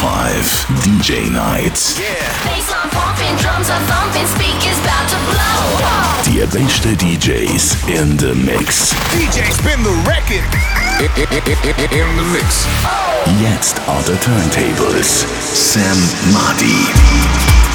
5 DJ Nights. Bassline pumping, drums are thumping, speakers about to blow. Die besten DJs in the Mix. DJ spin the record. In the mix. Jetzt on the turntables. Sam Madi.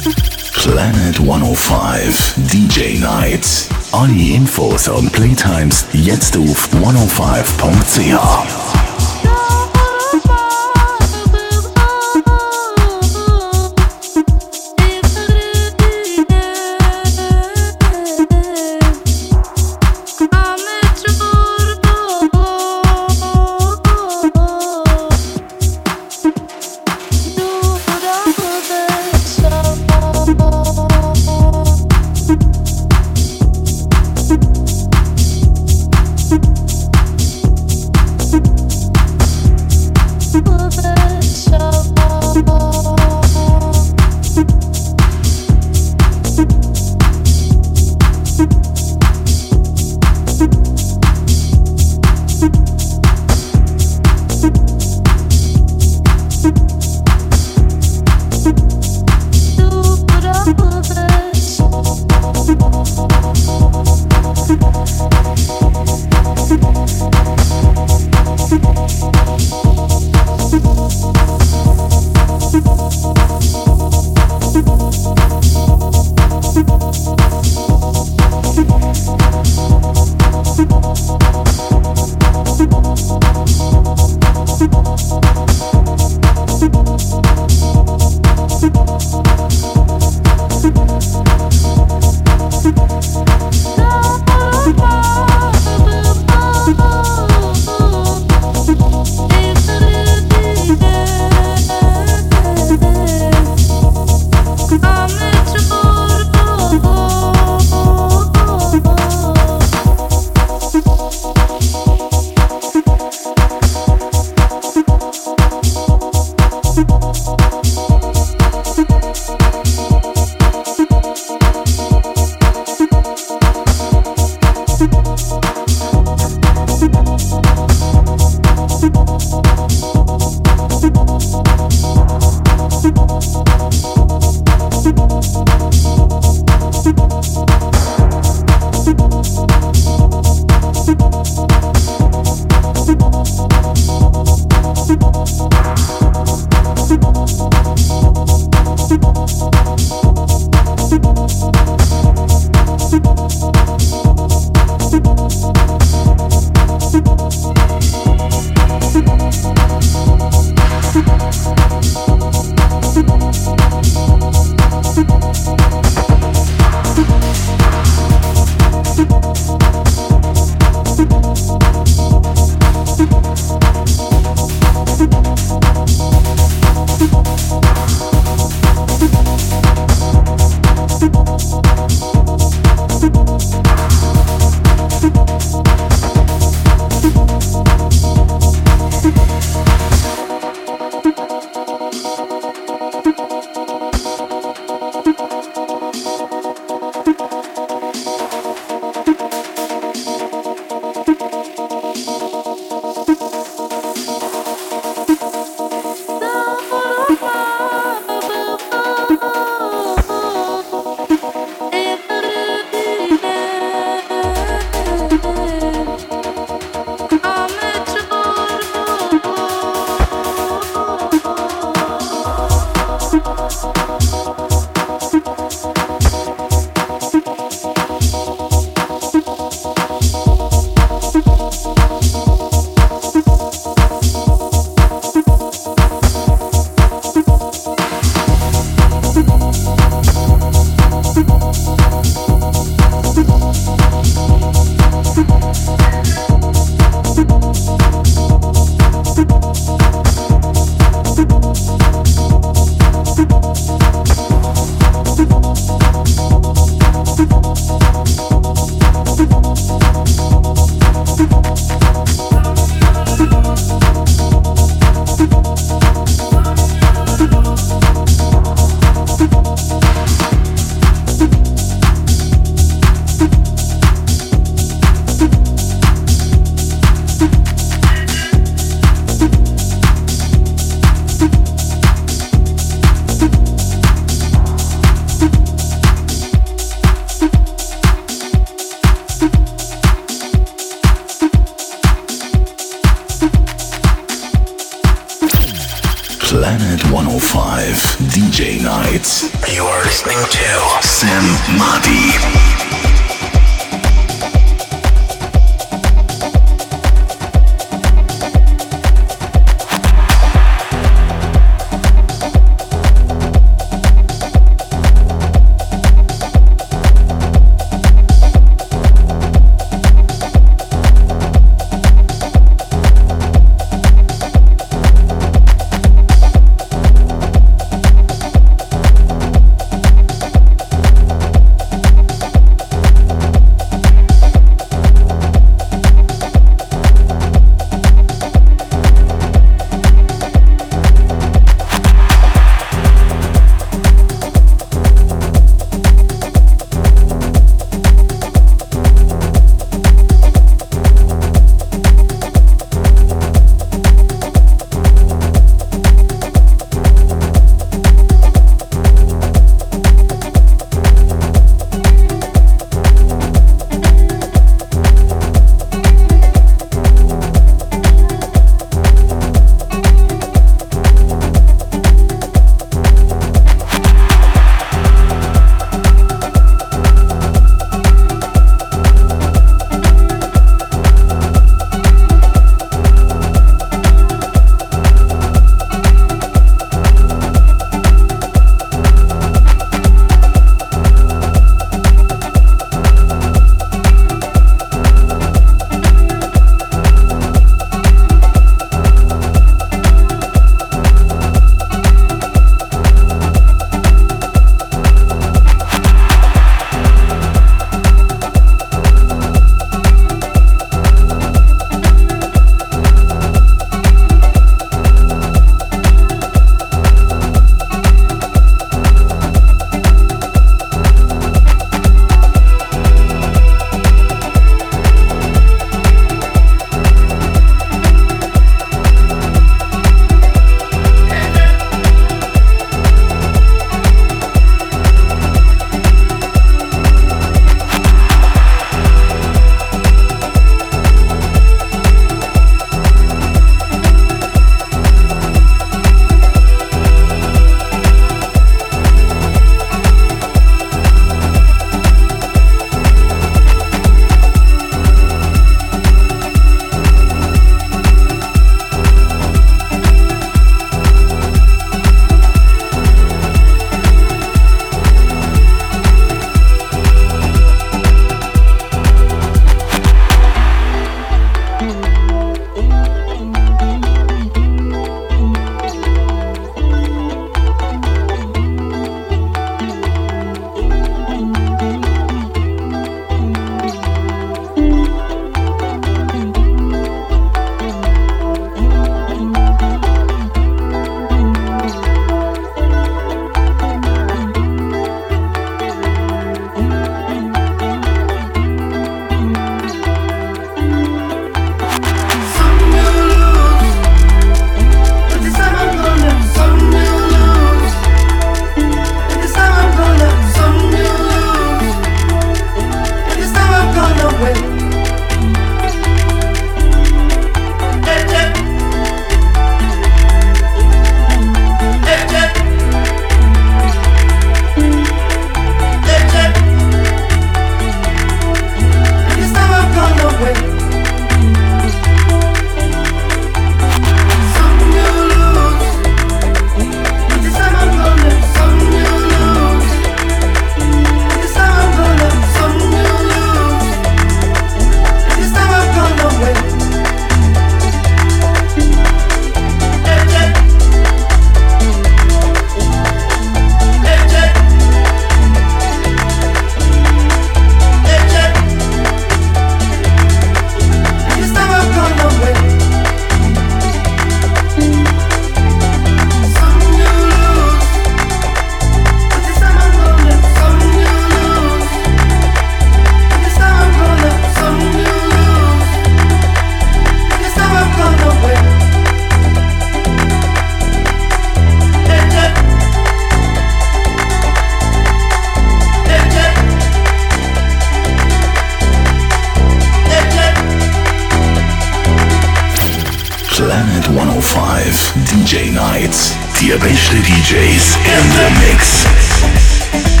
5 DJ Nights. the best DJs in the mix.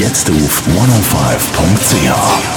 Jetzt auf 105.ch.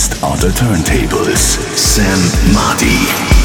Jetzt on the turntables. Sam Marty.